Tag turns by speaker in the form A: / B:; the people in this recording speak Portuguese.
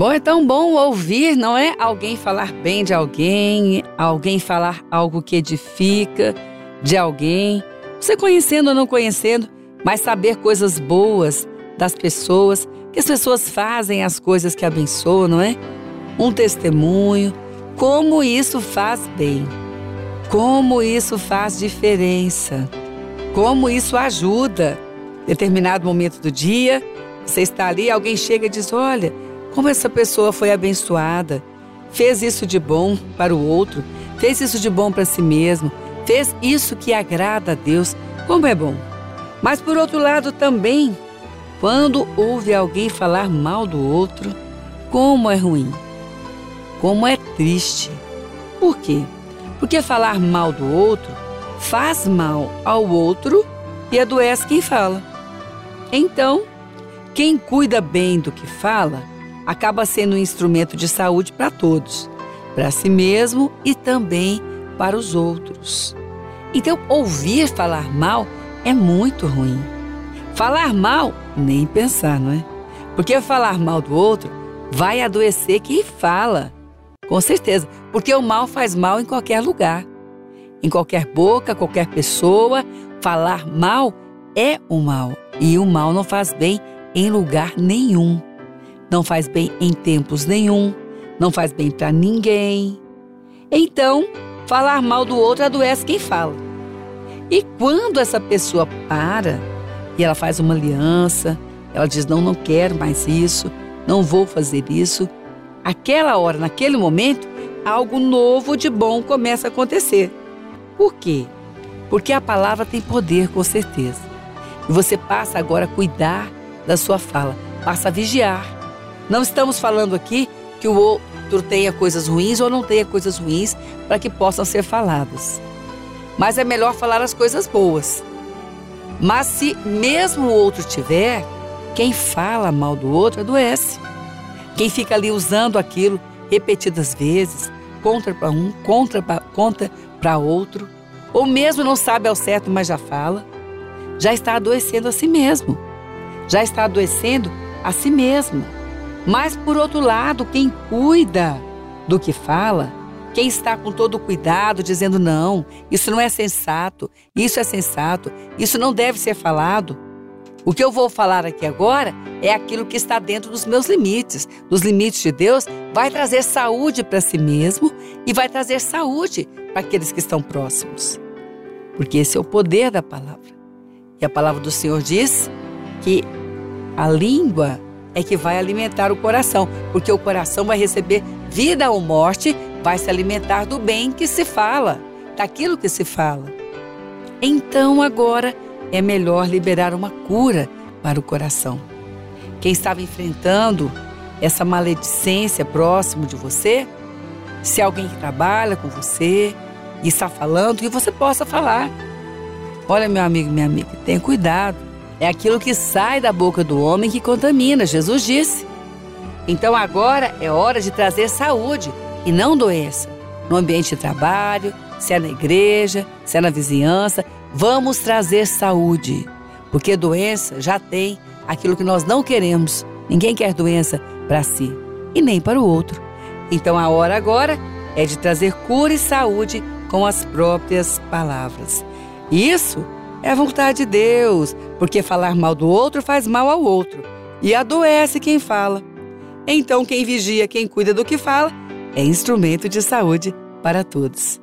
A: Bom, é tão bom ouvir, não é? Alguém falar bem de alguém, alguém falar algo que edifica de alguém. Você conhecendo ou não conhecendo, mas saber coisas boas das pessoas, que as pessoas fazem as coisas que abençoam, não é? Um testemunho, como isso faz bem, como isso faz diferença, como isso ajuda. Determinado momento do dia, você está ali, alguém chega e diz: Olha, como essa pessoa foi abençoada, fez isso de bom para o outro, fez isso de bom para si mesmo, fez isso que agrada a Deus, como é bom. Mas por outro lado também, quando ouve alguém falar mal do outro, como é ruim, como é triste. Por quê? Porque falar mal do outro faz mal ao outro e adoece quem fala. Então, quem cuida bem do que fala acaba sendo um instrumento de saúde para todos, para si mesmo e também para os outros. Então, ouvir falar mal é muito ruim. Falar mal, nem pensar, não é? Porque falar mal do outro vai adoecer quem fala. Com certeza, porque o mal faz mal em qualquer lugar. Em qualquer boca, qualquer pessoa, falar mal é o mal. E o mal não faz bem em lugar nenhum. Não faz bem em tempos nenhum. Não faz bem para ninguém. Então, falar mal do outro adoece quem fala. E quando essa pessoa para e ela faz uma aliança, ela diz: Não, não quero mais isso, não vou fazer isso. Aquela hora, naquele momento, algo novo de bom começa a acontecer. Por quê? Porque a palavra tem poder, com certeza. E você passa agora a cuidar da sua fala, passa a vigiar. Não estamos falando aqui que o outro tenha coisas ruins ou não tenha coisas ruins para que possam ser faladas mas é melhor falar as coisas boas. Mas se mesmo o outro tiver, quem fala mal do outro adoece. Quem fica ali usando aquilo repetidas vezes, contra para um, contra contra para outro, ou mesmo não sabe ao certo, mas já fala, já está adoecendo a si mesmo. Já está adoecendo a si mesmo. Mas por outro lado, quem cuida do que fala, quem está com todo cuidado, dizendo não, isso não é sensato, isso é sensato, isso não deve ser falado. O que eu vou falar aqui agora é aquilo que está dentro dos meus limites, dos limites de Deus, vai trazer saúde para si mesmo e vai trazer saúde para aqueles que estão próximos. Porque esse é o poder da palavra. E a palavra do Senhor diz que a língua é que vai alimentar o coração, porque o coração vai receber vida ou morte vai se alimentar do bem que se fala, daquilo que se fala. Então agora é melhor liberar uma cura para o coração. Quem estava enfrentando essa maledicência próximo de você, se alguém que trabalha com você e está falando, que você possa falar. Olha, meu amigo, minha amiga, tenha cuidado. É aquilo que sai da boca do homem que contamina, Jesus disse. Então agora é hora de trazer saúde e não doença. No ambiente de trabalho, se é na igreja, se é na vizinhança, vamos trazer saúde. Porque doença já tem aquilo que nós não queremos. Ninguém quer doença para si e nem para o outro. Então a hora agora é de trazer cura e saúde com as próprias palavras. Isso é a vontade de Deus, porque falar mal do outro faz mal ao outro e adoece quem fala. Então, quem vigia, quem cuida do que fala, é instrumento de saúde para todos.